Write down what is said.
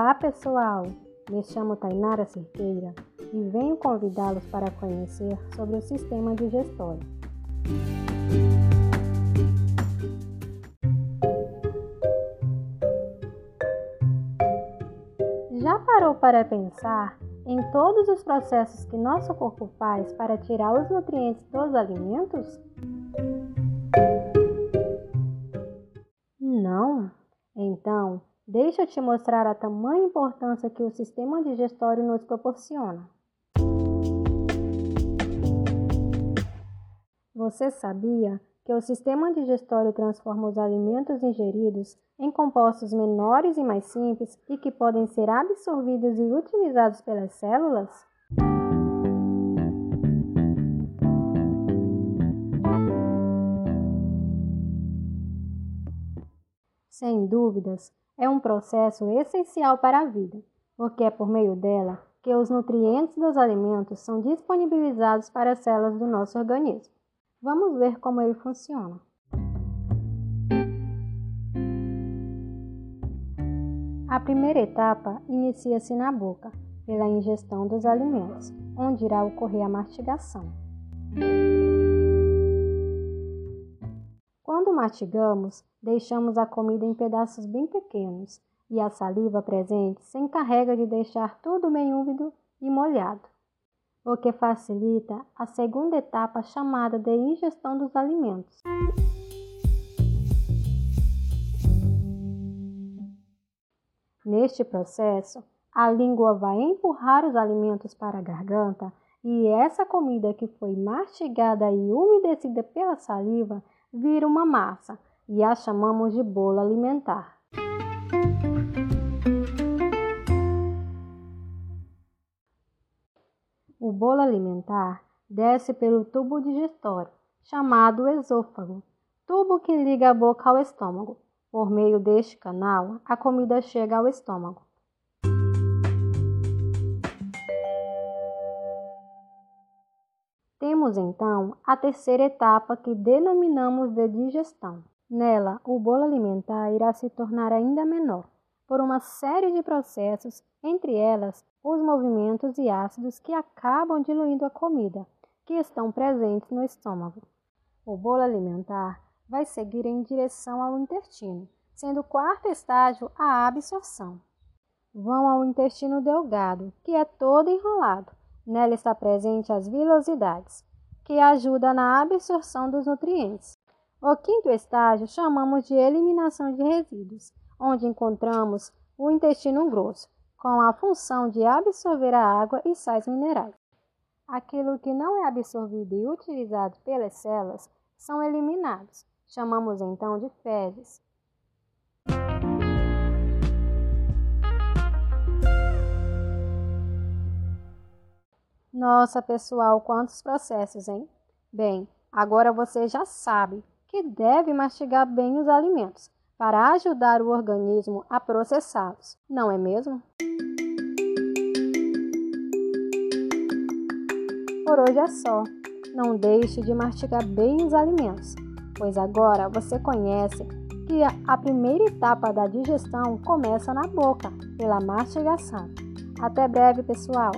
Olá, pessoal! Me chamo Tainara Cerqueira e venho convidá-los para conhecer sobre o sistema digestório. Já parou para pensar em todos os processos que nosso corpo faz para tirar os nutrientes dos alimentos? Deixa eu te mostrar a tamanha importância que o sistema digestório nos proporciona. Você sabia que o sistema digestório transforma os alimentos ingeridos em compostos menores e mais simples e que podem ser absorvidos e utilizados pelas células? Sem dúvidas, é um processo essencial para a vida, porque é por meio dela que os nutrientes dos alimentos são disponibilizados para as células do nosso organismo. Vamos ver como ele funciona. A primeira etapa inicia-se na boca, pela ingestão dos alimentos, onde irá ocorrer a mastigação. Mastigamos, deixamos a comida em pedaços bem pequenos e a saliva presente se encarrega de deixar tudo bem úmido e molhado o que facilita a segunda etapa chamada de ingestão dos alimentos. Neste processo, a língua vai empurrar os alimentos para a garganta e essa comida que foi mastigada e umedecida pela saliva vira uma massa e a chamamos de bolo alimentar. O bolo alimentar desce pelo tubo digestório, chamado esôfago, tubo que liga a boca ao estômago. Por meio deste canal, a comida chega ao estômago. Temos então a terceira etapa que denominamos de digestão. Nela, o bolo alimentar irá se tornar ainda menor por uma série de processos, entre elas os movimentos e ácidos que acabam diluindo a comida, que estão presentes no estômago. O bolo alimentar vai seguir em direção ao intestino, sendo o quarto estágio a absorção. Vão ao intestino delgado, que é todo enrolado. Nela está presente as vilosidades, que ajuda na absorção dos nutrientes. O quinto estágio chamamos de eliminação de resíduos, onde encontramos o intestino grosso, com a função de absorver a água e sais minerais. Aquilo que não é absorvido e utilizado pelas células são eliminados. Chamamos então de fezes. Nossa, pessoal, quantos processos, hein? Bem, agora você já sabe que deve mastigar bem os alimentos para ajudar o organismo a processá-los, não é mesmo? Por hoje é só. Não deixe de mastigar bem os alimentos, pois agora você conhece que a primeira etapa da digestão começa na boca, pela mastigação. Até breve, pessoal!